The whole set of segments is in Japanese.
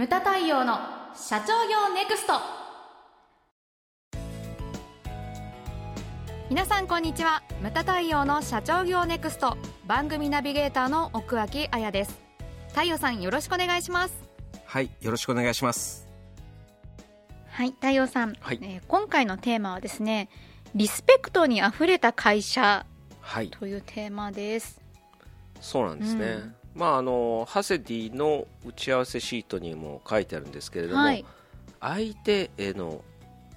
ムタ太陽の社長業ネクスト。皆さんこんにちは。ムタ太陽の社長業ネクスト。番組ナビゲーターの奥脇彩です。太陽さんよろしくお願いします。はいよろしくお願いします。はい太陽さん、はい。えー今回のテーマはですねリスペクトにあふれた会社はい。というテーマです。そうなんですね、うんまああのハセディの打ち合わせシートにも書いてあるんですけれども、はい、相手への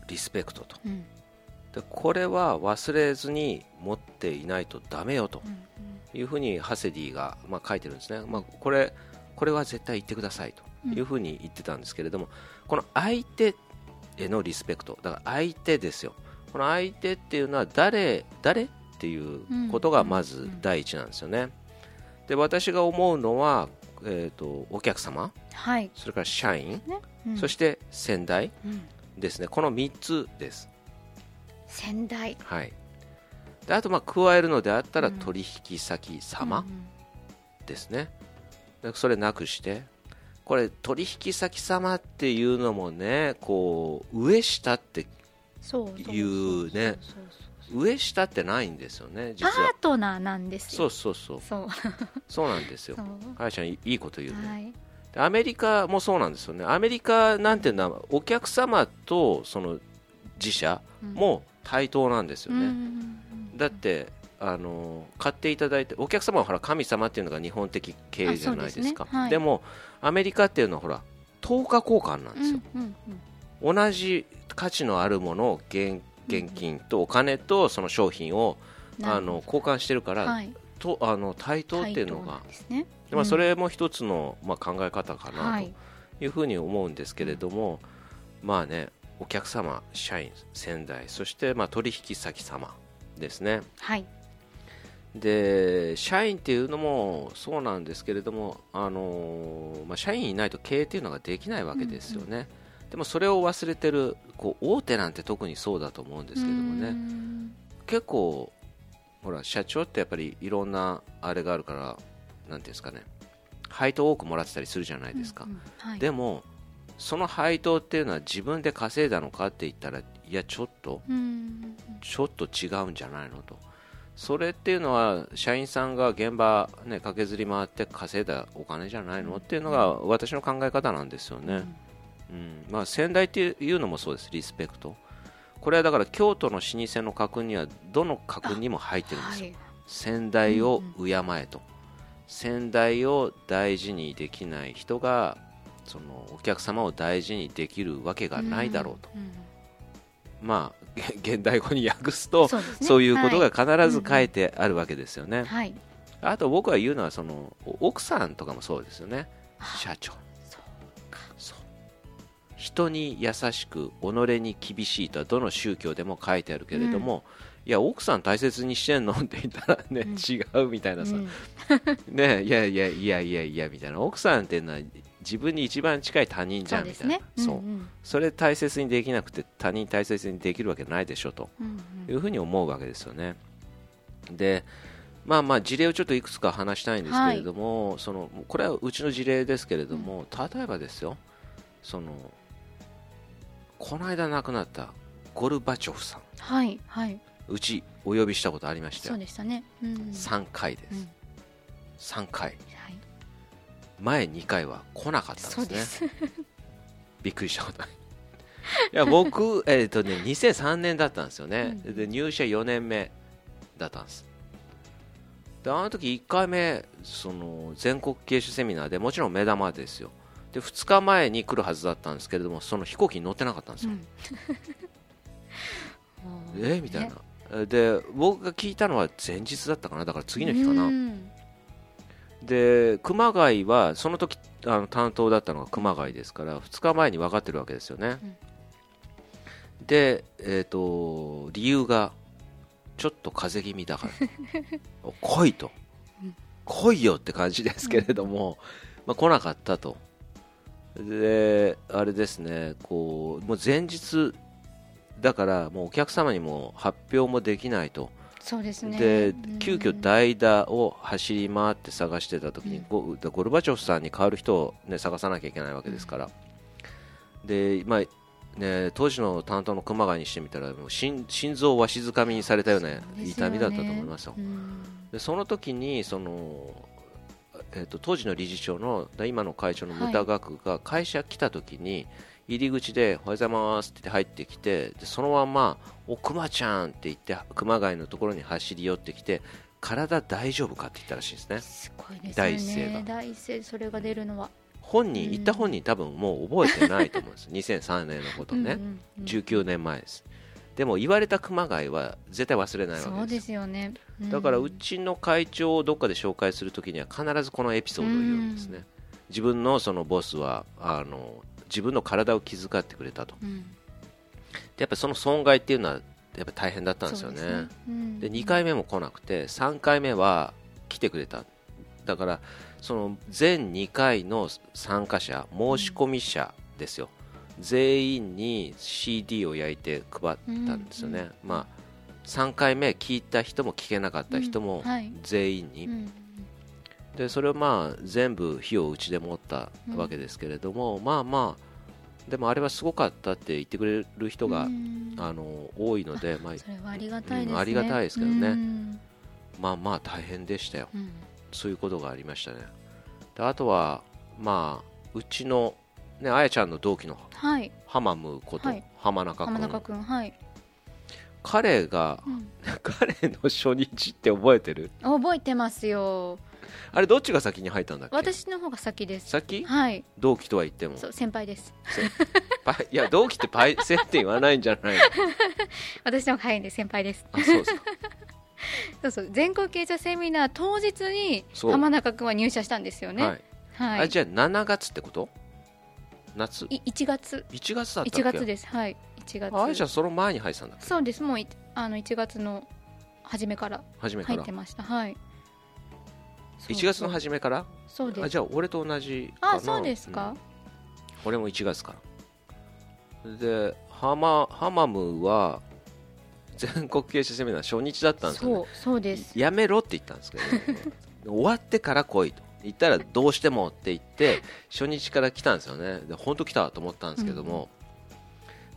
リスペクトと。うん。でこれは忘れずに持っていないとダメよとうんいうふうにハセディが、まあ、書いてるんですね、まあ、これこれは絶対言ってくださいというふうに言ってたんですけれども、この相手へのリスペクトだから相手ですよ。この相手っていうのは誰誰っていうことがまず第一なんですよね、で私が思うのは、えー、とお客様。はい、それから社員、ね。うん。そして先代。うん。ですね。この3つです。先代。はい。であとまあ加えるのであったらうん。取引先様うんうん。ですね、でそれなくして。これ取引先様っていうのもねこう上下っていうね上下ってないんですよね実パはートナーなんですそようそうそう。そう。そうなんですよ。会社いいいこと言うね、はい。でアメリカもそうなんですよね。アメリカなんていうのはお客様とその自社も対等なんですよね、うんだってあの買っていただいてお客様はほら神様っていうのが日本的経営じゃないですか。ですね。はい。でもアメリカっていうのはほら等価交換なんですよ、うんうん同じ価値のあるものを現現金とお金とその商品を、うんあの交換してるから、はい。とあの対等っていうのがね。でまあ、それも一つの、まあ、考え方かはないとい。うふうに思うんですけれども、まあねお客様社員先代そしてまあ取引先様ですね。はい。で社員っていうのもそうなんですけれども、あのーまあ、社員いないと経営っていうのができないわけですよね、でもそれを忘れてるこう大手なんて特にそうだと思うんですけれどもうねん。結構ほら社長ってやっぱりいろんなあれがあるからなんていうんですかね。配当多くもらってたりするじゃないですか、うんうん。はい。でもその配当っていうのは自分で稼いだのかって言ったらいやちょっとうんちょっと違うんじゃないのと。それっていうのは社員さんが現場、ね、駆けずり回って稼いだお金じゃないのっていうのが私の考え方なんですよね、うんまあ、先代っていうのもそうですリスペクト。これはだから京都の老舗の家訓にはどの家訓にも入ってるんですよ、はい。先代を敬えと、先代を大事にできない人がそのお客様を大事にできるわけがないだろうと、んんまあげ現代語に訳すとそうね。いうことがはい必ず書いてあるわけですよね、はい。あと僕が言うのはそのお奥さんとかもそうですよね。社長人に優しく己に厳しいとはどの宗教でも書いてあるけれども、いや奥さん大切にしてんの？って言ったらね、うん。違うみたいなさ、うん。ねいやいやいやいやいやみたいな。奥さんっていうのは自分に一番近い他人じゃんみたいな。そうねそううんうん。それ大切にできなくて他人大切にできるわけないでしょと。うんいうふうに思うわけですよね。でまあまあ事例をちょっといくつか話したいんですけれども、そのこれはうちの事例ですけれども、例えばですよ。そのこの間亡くなったゴルバチョフさん。はいはい。うちお呼びしたことありましたよそうでしたね。うん。3回です、うん。3回。はい。前2回は来なかったんでです。すねびっくりしたこと。ないいや僕、えーとね、2003年だったんですよね、うん。で入社4年目だったんです。であの時1回目その全国経営者セミナーでもちろん目玉ですよで2日前に来るはずだったんですけれどもその飛行機に乗ってなかったんですよ、うん。え？みたいな。で僕が聞いたのは前日だったかな。だから次の日かな、うん。で熊谷はその時あの担当だったのが熊谷ですから2日前に分かってるわけですよね、で、えー、と理由がちょっと風邪気味だから。お来いと。うん。来いよって感じですけれども、まあ、来なかったとであれですねこうもう前日だからもうお客様にも発表もできないと。そうですね。でうん。急遽代打を走り回って探してた時に、うん。ゴゴルバチョフさんに代わる人を、ね、探さなきゃいけないわけですから、でまあね、当時の担当の熊谷にしてみたらもう心心臓をわしづかみにされたような痛みだったと思いますよ。うん。でその時にその、えっと当時の理事長のだ今の会長の牟田学が会社来た時に、入り口で「おはようございます」って入ってきてでそのまま「お熊ちゃん」って言って熊谷のところに走り寄ってきて「体大丈夫か?」って言ったらしいんですね。すごいですよね。第一声が。第一声それが出るのは。本人言った本人多分もう覚えてないと思うんです。2003年のことね、うんうんうん19年前です。でも言われた熊谷は絶対忘れないわそうけですですよね、うんだからうちの会長をどっかで紹介するときには必ずこのエピソードを言うんですね、自分のそのボスはあの自分の体を気遣ってくれたと。うん。でやっぱりその損害っていうのはやっぱ大変だったんですよね。ですね。うん。で2回目も来なくて3回目は来てくれた。だからその全2回の参加者申し込み者ですよ、全員に CD を焼いて配ったんですよね、まあ3回目聞いた人も聞けなかった人も全員に、うんでそれをまあ全部火を打ちで持ったわけですけれども、まあまあでもあれはすごかったって言ってくれる人が、うん。あの多いので、まあ、それはありがたいですね、うんありがたいですけどね。うん。まあまあ大変でしたよ。うん。そういうことがありましたね。であとはまあうちのねあやちゃんの同期のはい。ハマムこと、はい。浜中君浜中君はい、彼がうん。彼の初日って覚えてる？覚えてますよ。あれどっちが先に入ったんだっけ？私の方が先です。先？はい。同期とは言っても。そう先輩です。パイいや同期ってパイセンって言わないんじゃないの？私の方が早いんで先輩です。あそうですか。そうそう。全国経営者セミナー当日に浜中君は入社したんですよね。はい、はい、あじゃあ7月ってこと？夏？い1月。1月だったっけ？1月です。はい1月。ああやちゃんその前に入ってたんだそうです。もういあの1月の初めから入ってました。はい。そう1月の初めから？そうです。あじゃあ俺と同じかな？あそうですか、うん。俺も1月から。でハマハマムは全国経営者セミナー初日だったんですよ、ね、そうそうです。やめろって言ったんですけど、終わってから来いと。言ったらどうしてもって言って初日から来たんですよね。で本当来たと思ったんですけども、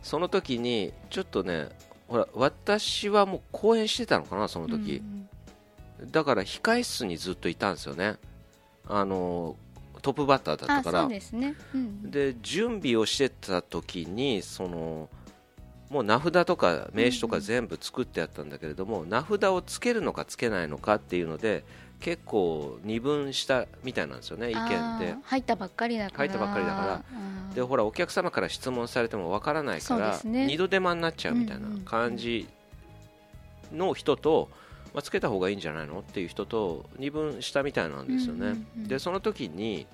その時にちょっとねほら私はもう講演してたのかなその時、うんだから控え室にずっといたんですよね。あのトップバッターだったから。ですね、うん、で準備をしてた時にそのもう名札とか名刺とか全部作ってあったんだけれども、名札をつけるのかつけないのかっていうので結構二分したみたいなんですよね意見で入ったばっかりだから。入ったばっかりだから。でほらお客様から質問されてもわからないから、ね。二度手間になっちゃうみたいな感じの人と、まあ、つけた方がいいんじゃないのっていう人と二分したみたいなんですよね、うんうんうんでその時に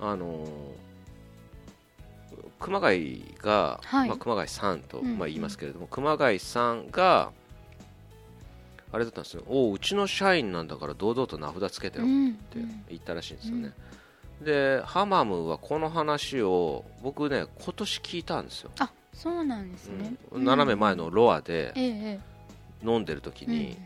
あの熊谷が、はい。まあ、熊谷さんと、うんうん。まあ、言いますけれども、熊谷さんがあれだったんですよ。おううちの社員なんだから堂々と名札つけてよっうんて言ったらしいんですよね、でハマムはこの話を僕ね今年聞いたんですよ、あそうなんですね、うん。斜め前のロアで飲んでる時えに、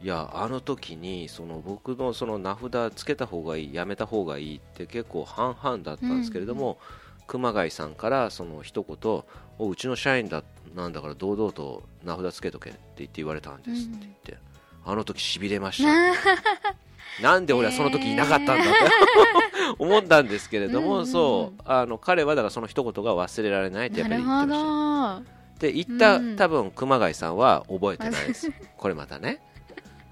いやあの時にその僕のその名札つけた方がいいやめた方がいいって結構半々だったんですけれども、熊谷さんからその一言おうちの社員だなんだから堂々と名札つけとけって言って言われたんですって言って、あの時しびれました。なんで俺はその時いなかったんだって 思ったんですけれども、うんうんうん。そう。あの彼はだからその一言が忘れられないってやっぱり言ってました。ど。で言った、うん多分熊谷さんは覚えてないです。これまたね。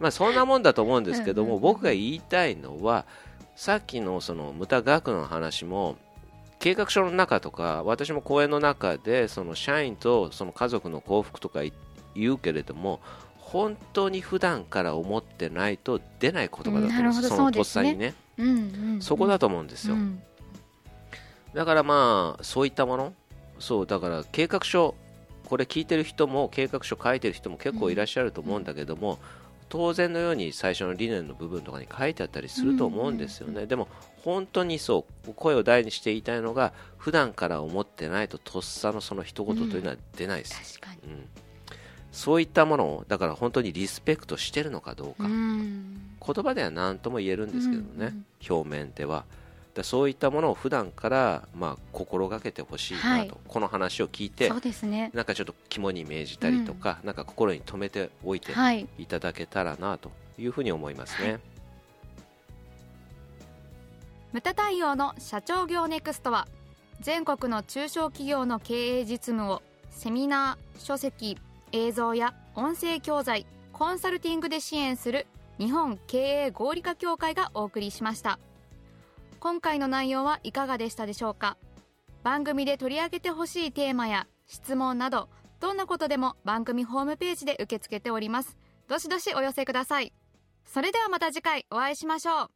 まあそんなもんだと思うんですけどもうんうんうん。僕が言いたいのはさっきのその無駄額の話も計画書の中とか私も講演の中でその社員とその家族の幸福とか言うけれども本当に普段から思ってないと出ない言葉だと思うんです。そのとっさにね。うんうんそこだと思うんですよ、うん。だからまあそういったものそうだから計画書これ聞いてる人も計画書書いてる人も結構いらっしゃると思うんだけども、当然のように最初の理念の部分とかに書いてあったりすると思うんですよね、でも本当にそう声を大にして言いたいのが普段から思ってないととっさのその一言というのは出ないです、うん、そういったものをだから本当にリスペクトしてるのかどうか、うん。言葉では何とも言えるんですけどね、うん。うん表面では。だそういったものを普段からまあ心がけてほしいなと、はい。この話を聞いてそうですね。なんかちょっと肝に銘じたりとか、なんか心に留めておいてはい。いただけたらなというふうに思いますね、ムタ太陽の社長業ネクストは全国の中小企業の経営実務をセミナー書籍映像や音声教材コンサルティングで支援する日本経営合理化協会がお送りしました。今回の内容はいかがでしたでしょうか？番組で取り上げてほしいテーマや質問などどんなことでも番組ホームページで受け付けております。どしどしお寄せください。それではまた次回お会いしましょう。